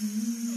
Hum.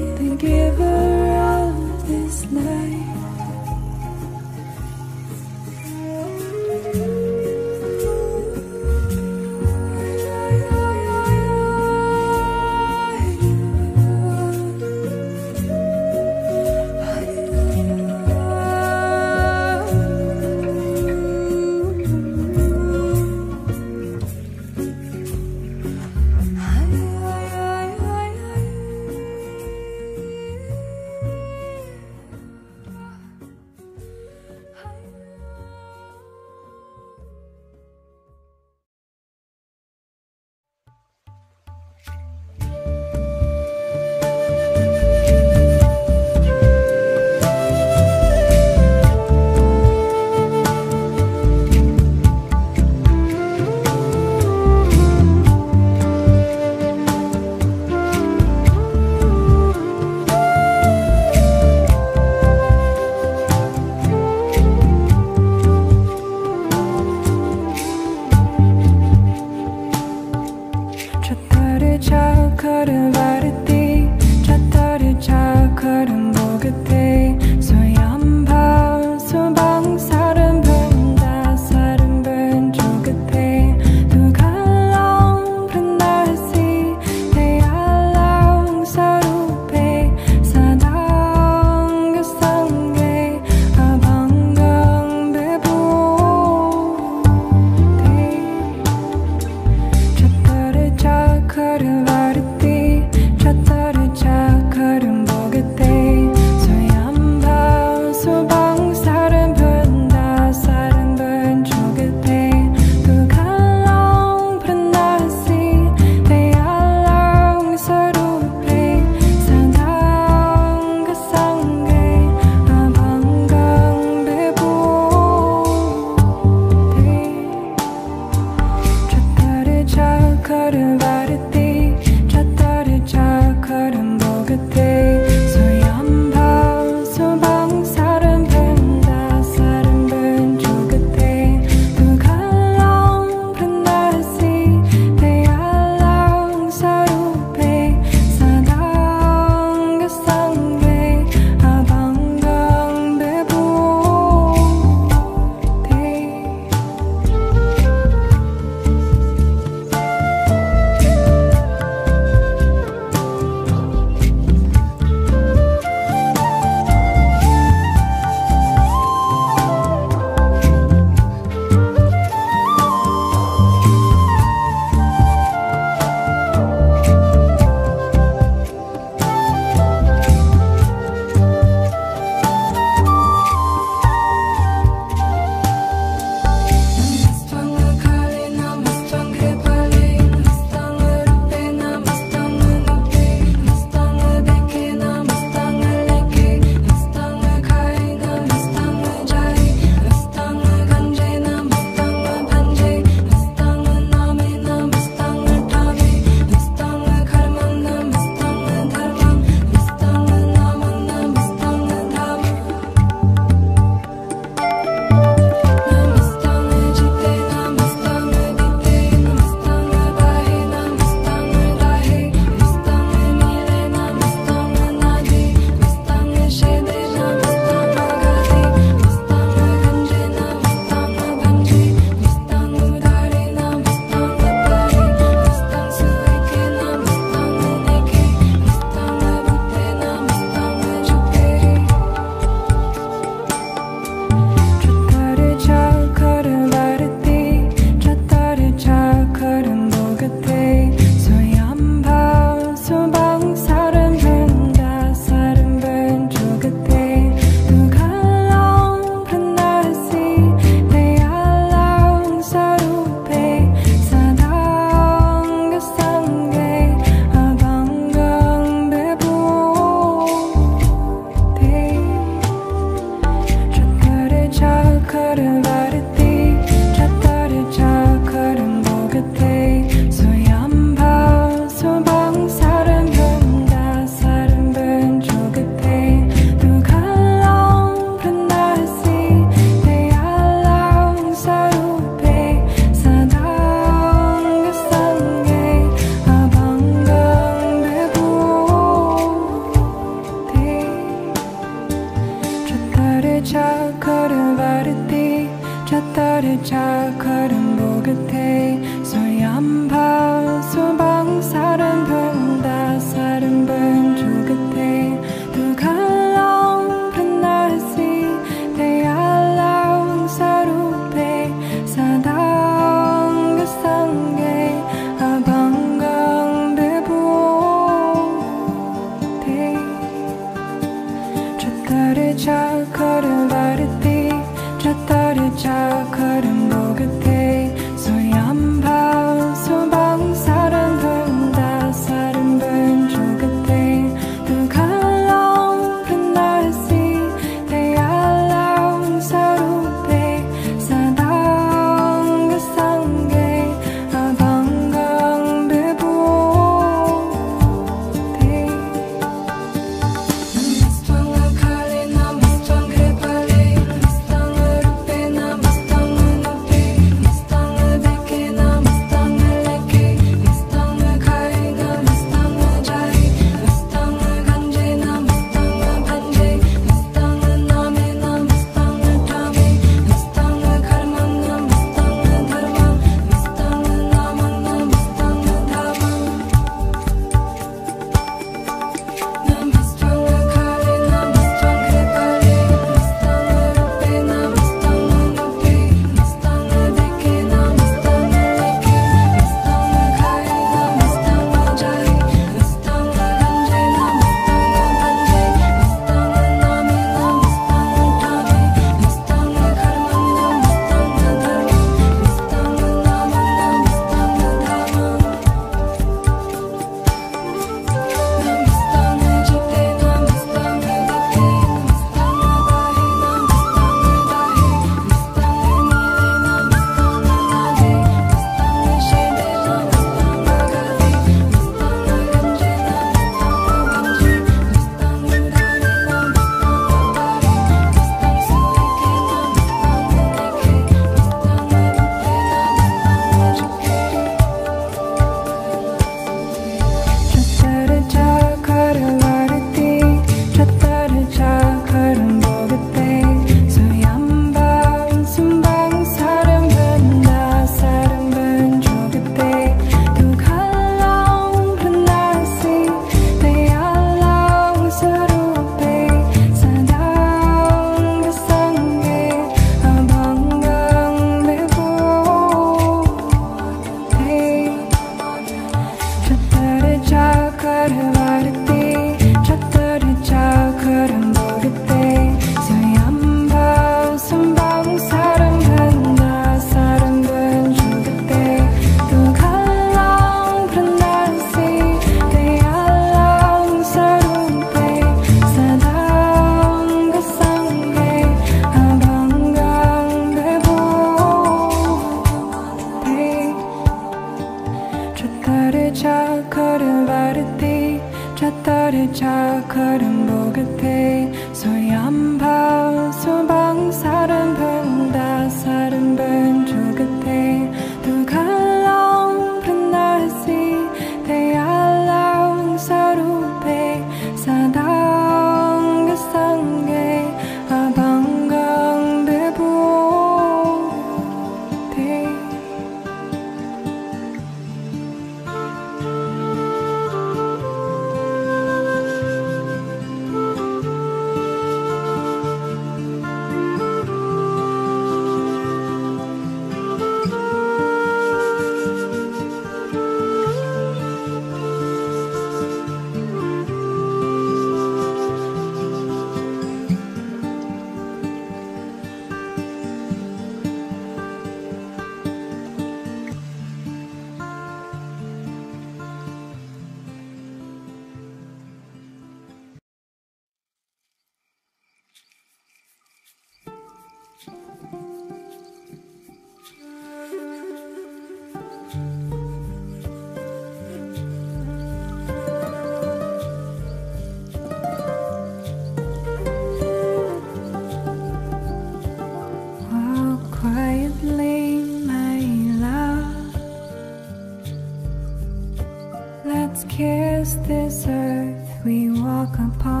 This earth we walk upon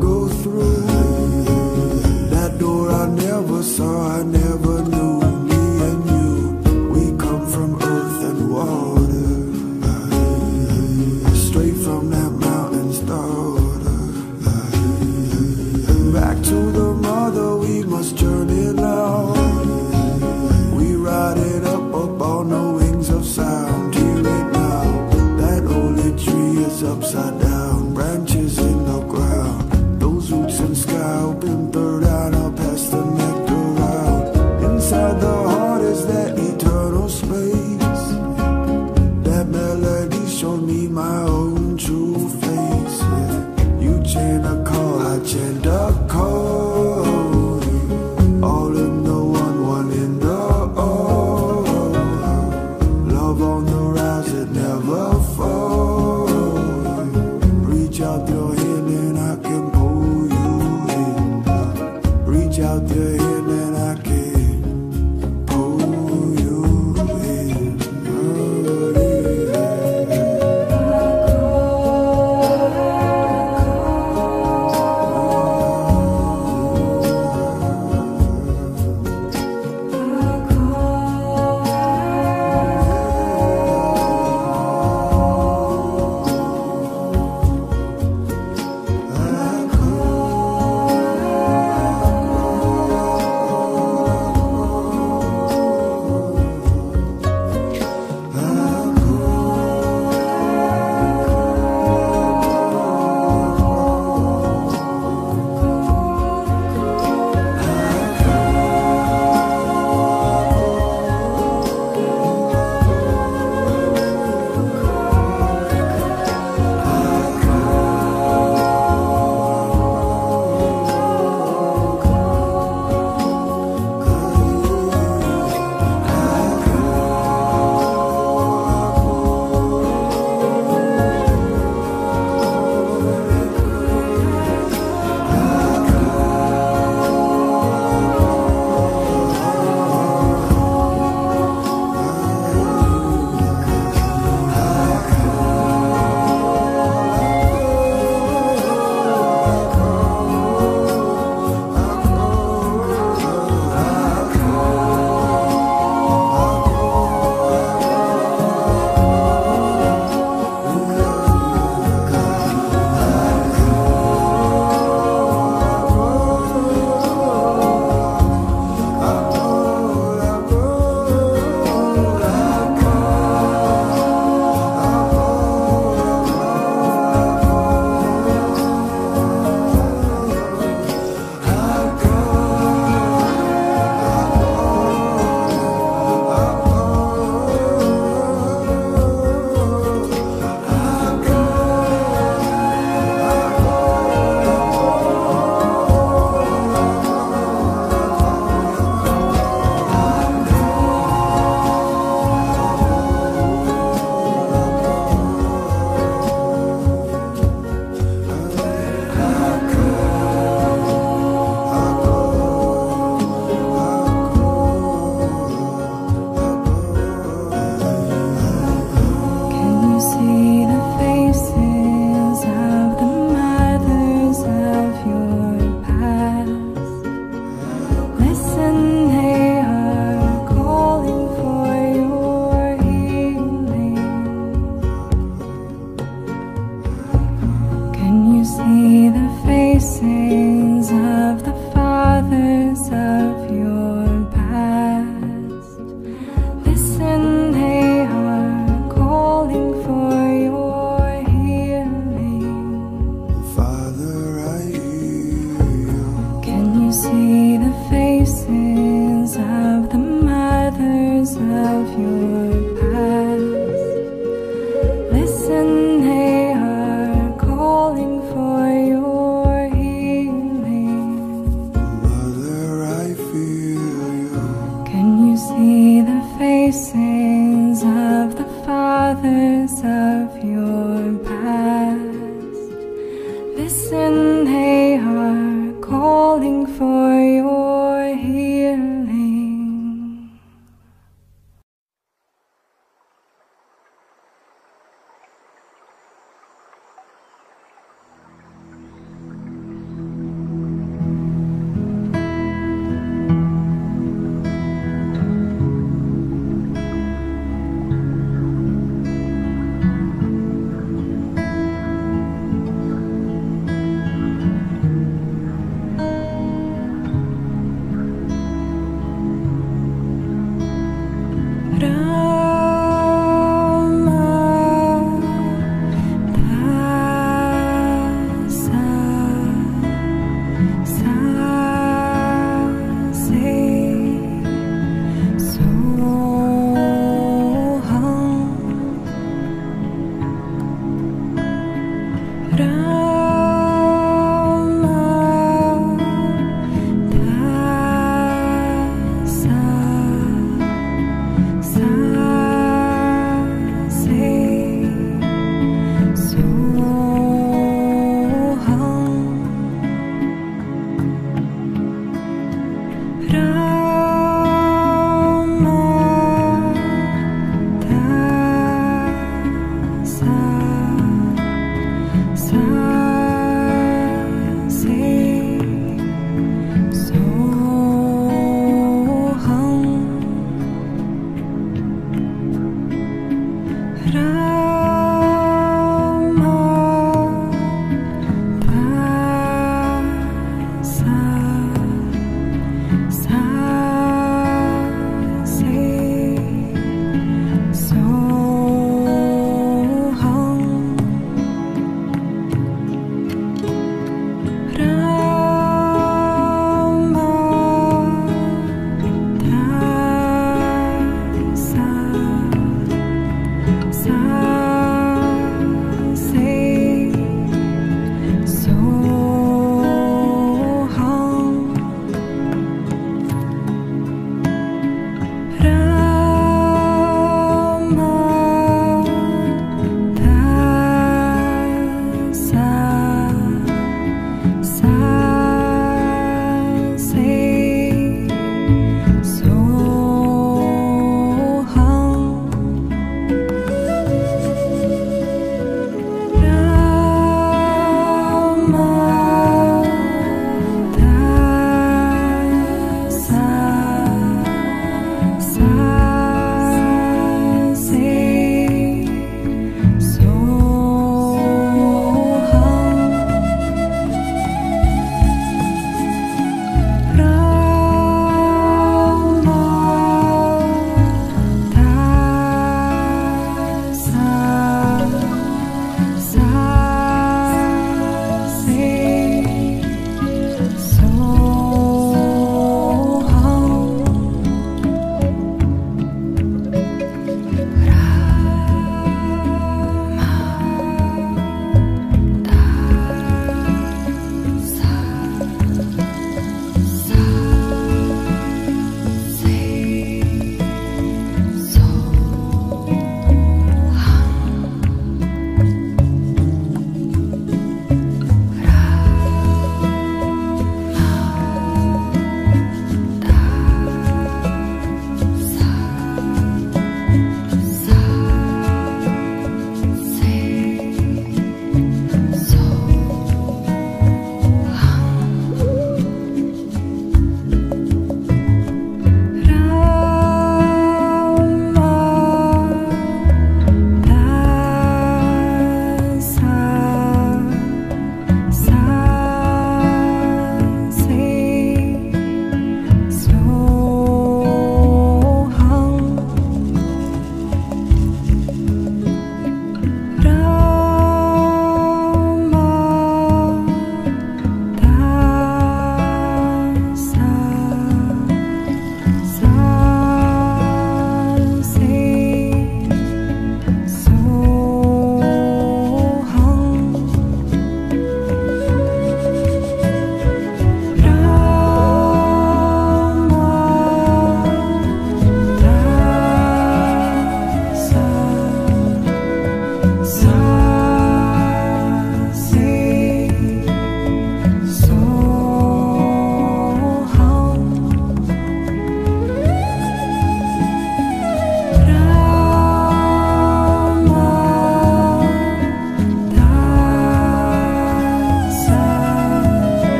go through. That door I never saw, I never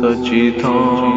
Sachidanand